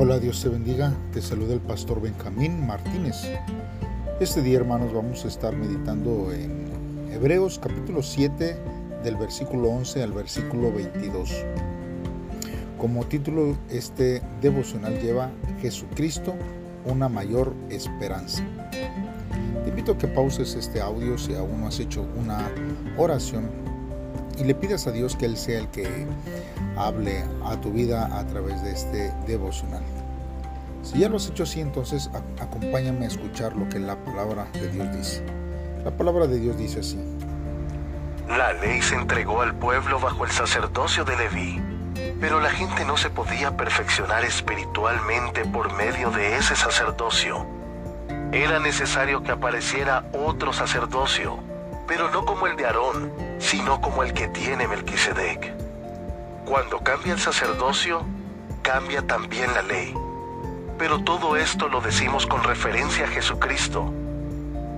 Hola, Dios te bendiga. Te saluda el pastor Benjamín Martínez. Este día, hermanos, vamos a estar meditando en Hebreos capítulo 7 del versículo 11 al versículo 22. Como título, este devocional lleva Jesucristo, una mayor esperanza. Te invito a que pauses este audio si aún no has hecho una oración y le pidas a Dios que Él sea el que hable a tu vida a través de este devocional. Si ya lo has hecho así, entonces acompáñame a escuchar lo que la palabra de Dios dice. La palabra de Dios dice así. La ley se entregó al pueblo bajo el sacerdocio de Leví, pero la gente no se podía perfeccionar espiritualmente por medio de ese sacerdocio. Era necesario que apareciera otro sacerdocio, pero no como el de Aarón, sino como el que tiene Melquisedec. Cuando cambia el sacerdocio, cambia también la ley. Pero todo esto lo decimos con referencia a Jesucristo.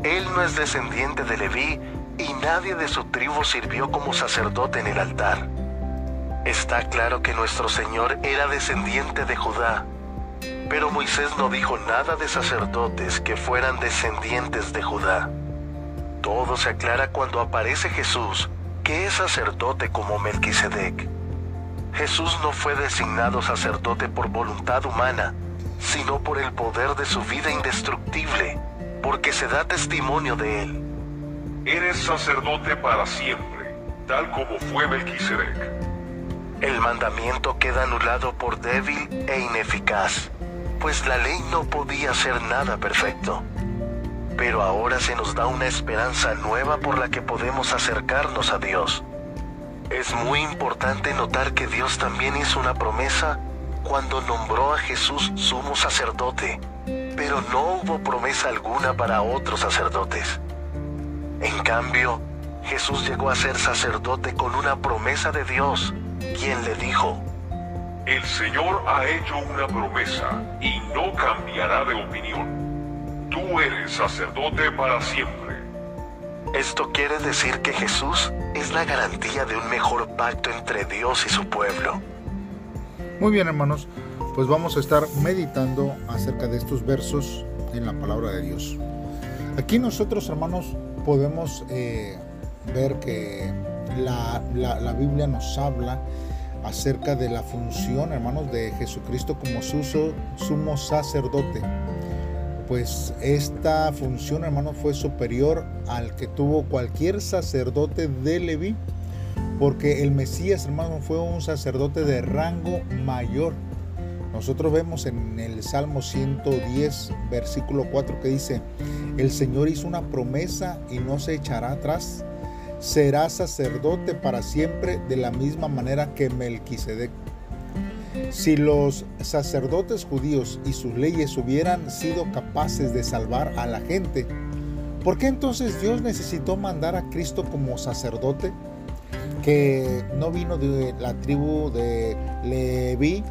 Él no es descendiente de Leví y nadie de su tribu sirvió como sacerdote en el altar. Está claro que nuestro Señor era descendiente de Judá, pero Moisés no dijo nada de sacerdotes que fueran descendientes de Judá. Todo se aclara cuando aparece Jesús, que es sacerdote como Melquisedec. Jesús no fue designado sacerdote por voluntad humana, sino por el poder de su vida indestructible, porque se da testimonio de él. Eres sacerdote para siempre, tal como fue Melquisedec. El mandamiento queda anulado por débil e ineficaz, pues la ley no podía hacer nada perfecto. Pero ahora se nos da una esperanza nueva por la que podemos acercarnos a Dios. Es muy importante notar que Dios también hizo una promesa cuando nombró a Jesús sumo sacerdote, pero no hubo promesa alguna para otros sacerdotes. En cambio, Jesús llegó a ser sacerdote con una promesa de Dios, quien le dijo, El Señor ha hecho una promesa y no cambiará de opinión. Tú eres sacerdote para siempre. Esto quiere decir que Jesús es la garantía de un mejor pacto entre Dios y su pueblo. Muy bien, hermanos, pues vamos a estar meditando acerca de estos versos en la palabra de Dios. Aquí nosotros, hermanos, podemos eh, ver que la, la, Biblia nos habla acerca de la función, hermanos, de Jesucristo como su sumo sacerdote. Pues esta función, hermanos, fue superior al que tuvo cualquier sacerdote de Leví porque el Mesías, hermano, fue un sacerdote de rango mayor. Nosotros vemos en el Salmo 110, versículo 4, que dice, el Señor hizo una promesa y no se echará atrás. Será sacerdote para siempre de la misma manera que Melquisedec. Si los sacerdotes judíos y sus leyes hubieran sido capaces de salvar a la gente, ¿por qué entonces Dios necesitó mandar a Cristo como sacerdote? que no vino de la tribu de Leví,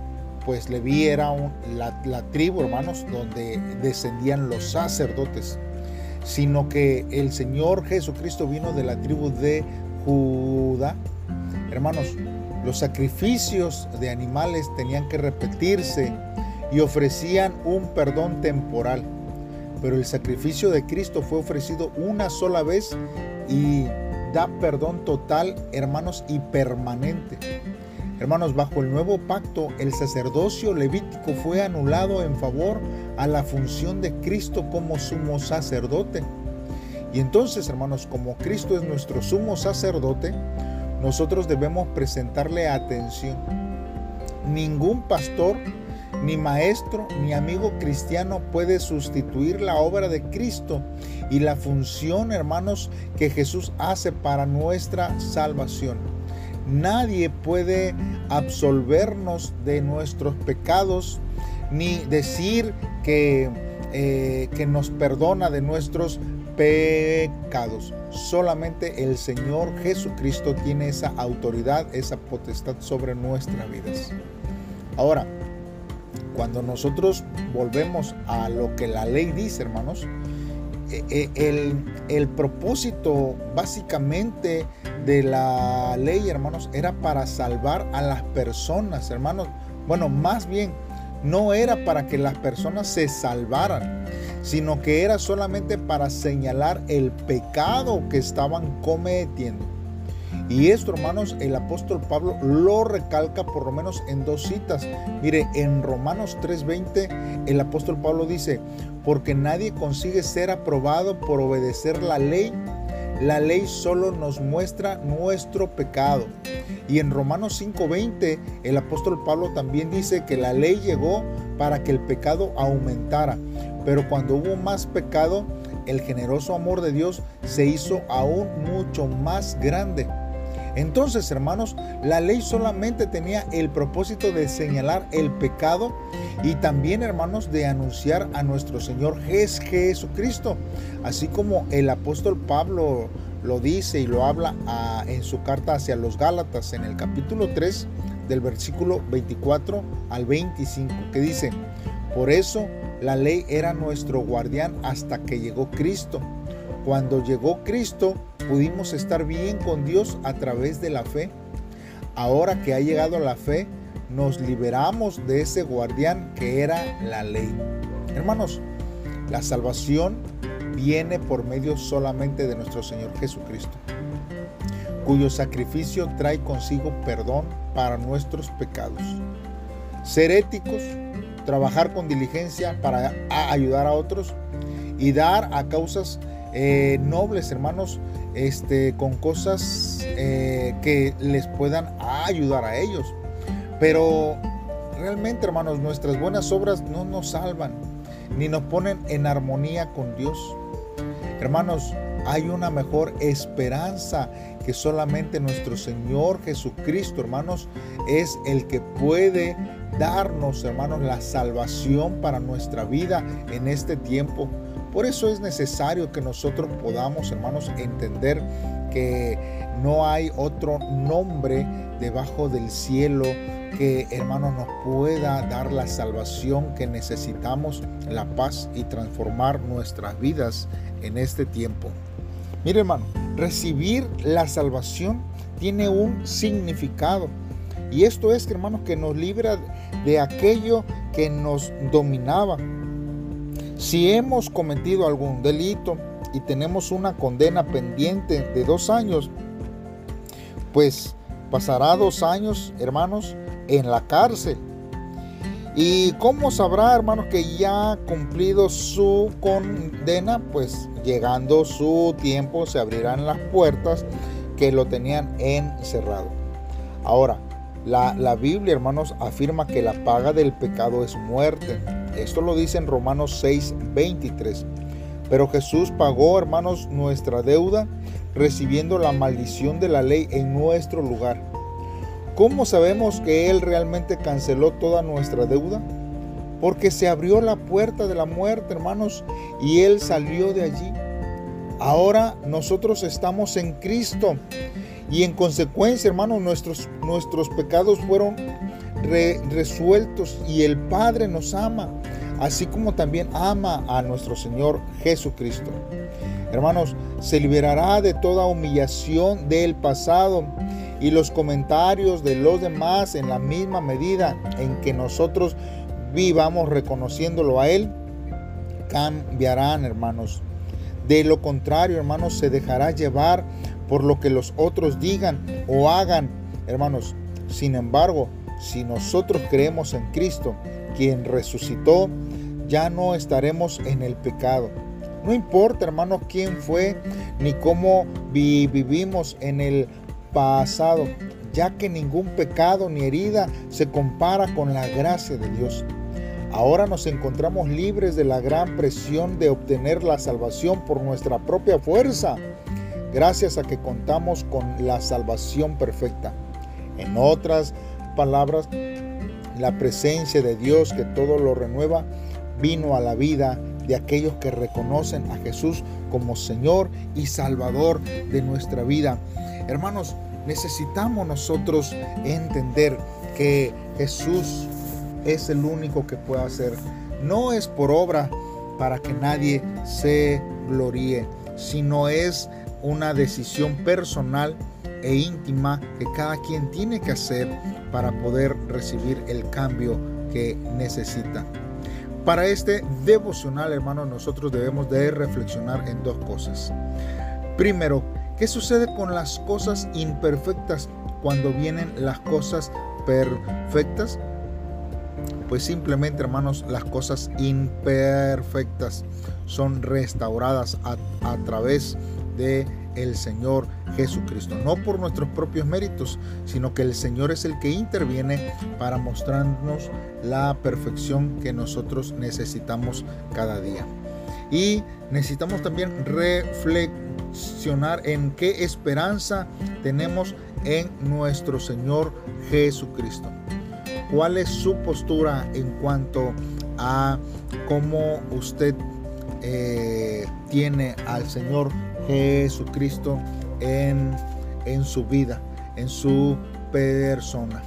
pues Leví era la, la, tribu, hermanos, donde descendían los sacerdotes, sino que el Señor Jesucristo vino de la tribu de Judá. Hermanos, los sacrificios de animales tenían que repetirse y ofrecían un perdón temporal, pero el sacrificio de Cristo fue ofrecido una sola vez y da perdón total, hermanos, y permanente. Hermanos, bajo el nuevo pacto, el sacerdocio levítico fue anulado en favor a la función de Cristo como sumo sacerdote. Y entonces, hermanos, como Cristo es nuestro sumo sacerdote, nosotros debemos presentarle atención. Ningún pastor ni maestro ni amigo cristiano puede sustituir la obra de Cristo y la función, hermanos, que Jesús hace para nuestra salvación. Nadie puede absolvernos de nuestros pecados ni decir que, eh, que nos perdona de nuestros pecados. Solamente el Señor Jesucristo tiene esa autoridad, esa potestad sobre nuestras vidas. Ahora, cuando nosotros volvemos a lo que la ley dice, hermanos, e, e, el, el, propósito básicamente de la ley, hermanos, era para salvar a las personas, hermanos. Bueno, más bien, no era para que las personas se salvaran, sino que era solamente para señalar el pecado que estaban cometiendo. Y esto, hermanos, el apóstol Pablo lo recalca por lo menos en dos citas. Mire, en Romanos 3:20 el apóstol Pablo dice, porque nadie consigue ser aprobado por obedecer la ley. La ley solo nos muestra nuestro pecado. Y en Romanos 5:20 el apóstol Pablo también dice que la ley llegó para que el pecado aumentara. Pero cuando hubo más pecado, el generoso amor de Dios se hizo aún mucho más grande. Entonces, hermanos, la ley solamente tenía el propósito de señalar el pecado y también, hermanos, de anunciar a nuestro Señor Jesucristo. Así como el apóstol Pablo lo dice y lo habla en su carta hacia los Gálatas en el capítulo 3 del versículo 24 al 25, que dice, por eso la ley era nuestro guardián hasta que llegó Cristo. Cuando llegó Cristo, pudimos estar bien con Dios a través de la fe. Ahora que ha llegado la fe, nos liberamos de ese guardián que era la ley. Hermanos, la salvación viene por medio solamente de nuestro Señor Jesucristo, cuyo sacrificio trae consigo perdón para nuestros pecados. Ser éticos, trabajar con diligencia para ayudar a otros y dar a causas eh, nobles, hermanos, este, con cosas eh, que les puedan ayudar a ellos. Pero realmente, hermanos, nuestras buenas obras no nos salvan ni nos ponen en armonía con Dios. Hermanos, hay una mejor esperanza que solamente nuestro Señor Jesucristo, hermanos, es el que puede darnos, hermanos, la salvación para nuestra vida en este tiempo. Por eso es necesario que nosotros podamos, hermanos, entender que no hay otro nombre debajo del cielo que, hermanos, nos pueda dar la salvación que necesitamos, la paz y transformar nuestras vidas en este tiempo. Mire, hermano, recibir la salvación tiene un significado. Y esto es, hermanos, que nos libra de aquello que nos dominaba si hemos cometido algún delito y tenemos una condena pendiente de dos años, pues pasará dos años, hermanos, en la cárcel. ¿Y cómo sabrá, hermanos, que ya ha cumplido su condena? Pues llegando su tiempo se abrirán las puertas que lo tenían encerrado. Ahora, la, Biblia, hermanos, afirma que la paga del pecado es muerte. Esto lo dice en Romanos 6, 23. Pero Jesús pagó, hermanos, nuestra deuda, recibiendo la maldición de la ley en nuestro lugar. ¿Cómo sabemos que Él realmente canceló toda nuestra deuda? Porque se abrió la puerta de la muerte, hermanos, y Él salió de allí. Ahora nosotros estamos en Cristo y en consecuencia, hermanos, nuestros, nuestros pecados fueron resueltos y el Padre nos ama, así como también ama a nuestro Señor Jesucristo. Hermanos, se liberará de toda humillación del pasado y los comentarios de los demás en la misma medida en que nosotros vivamos reconociéndolo a Él, cambiarán, hermanos. De lo contrario, hermanos, se dejará llevar por lo que los otros digan o hagan, hermanos. Sin embargo, si nosotros creemos en Cristo, quien resucitó, ya no estaremos en el pecado. No importa, hermanos, quién fue ni cómo vivimos en el pasado, ya que ningún pecado ni herida se compara con la gracia de Dios. Ahora nos encontramos libres de la gran presión de obtener la salvación por nuestra propia fuerza, gracias a que contamos con la salvación perfecta. En otras palabras, la presencia de Dios que todo lo renueva vino a la vida de aquellos que reconocen a Jesús como Señor y Salvador de nuestra vida. Hermanos, necesitamos nosotros entender que Jesús es el único que puede hacer. No es por obra para que nadie se gloríe, sino es una decisión personal e íntima que cada quien tiene que hacer para poder recibir el cambio que necesita. Para este devocional, hermanos, nosotros debemos de reflexionar en dos cosas. Primero, ¿qué sucede con las cosas imperfectas cuando vienen las cosas perfectas? Pues simplemente, hermanos, las cosas imperfectas son restauradas a, a través de el Señor Jesucristo, no por nuestros propios méritos, sino que el Señor es el que interviene para mostrarnos la perfección que nosotros necesitamos cada día. Y necesitamos también reflexionar en qué esperanza tenemos en nuestro Señor Jesucristo. ¿Cuál es su postura en cuanto a cómo usted eh, tiene al Señor Jesucristo en, en su vida, en su persona.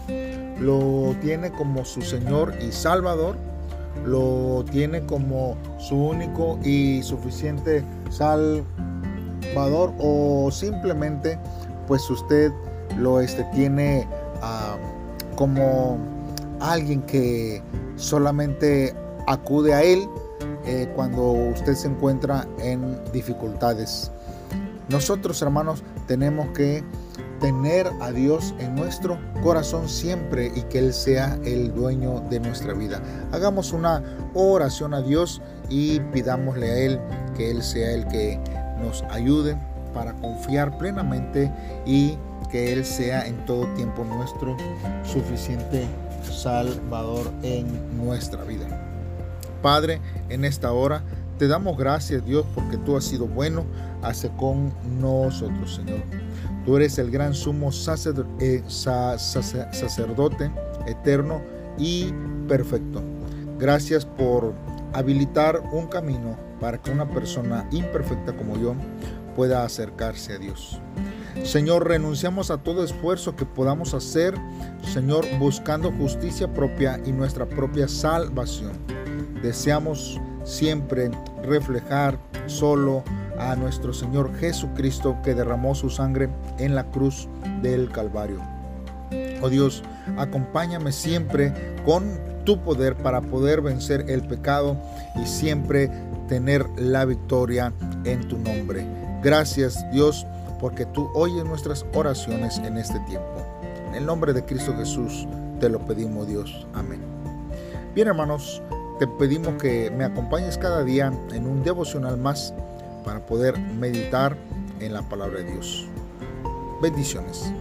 Lo tiene como su Señor y Salvador, lo tiene como su único y suficiente Salvador o simplemente pues usted lo este, tiene ah, como alguien que solamente acude a él eh, cuando usted se encuentra en dificultades. Nosotros, hermanos, tenemos que tener a Dios en nuestro corazón siempre y que Él sea el dueño de nuestra vida. Hagamos una oración a Dios y pidámosle a Él que Él sea el que nos ayude para confiar plenamente y que Él sea en todo tiempo nuestro suficiente Salvador en nuestra vida. Padre, en esta hora te damos gracias, Dios, porque tú has sido bueno hace con nosotros, Señor. Tú eres el gran sumo eh, sacerdote eterno y perfecto. Gracias por habilitar un camino para que una persona imperfecta como yo pueda acercarse a Dios. Señor, renunciamos a todo esfuerzo que podamos hacer, Señor, buscando justicia propia y nuestra propia salvación. Deseamos siempre reflejar solo a nuestro Señor Jesucristo que derramó su sangre en la cruz del Calvario. Oh Dios, acompáñame siempre con tu poder para poder vencer el pecado y siempre tener la victoria en tu nombre. Gracias Dios porque tú oyes nuestras oraciones en este tiempo. En el nombre de Cristo Jesús te lo pedimos Dios. Amén. Bien hermanos, te pedimos que me acompañes cada día en un devocional más para poder meditar en la palabra de Dios. Bendiciones.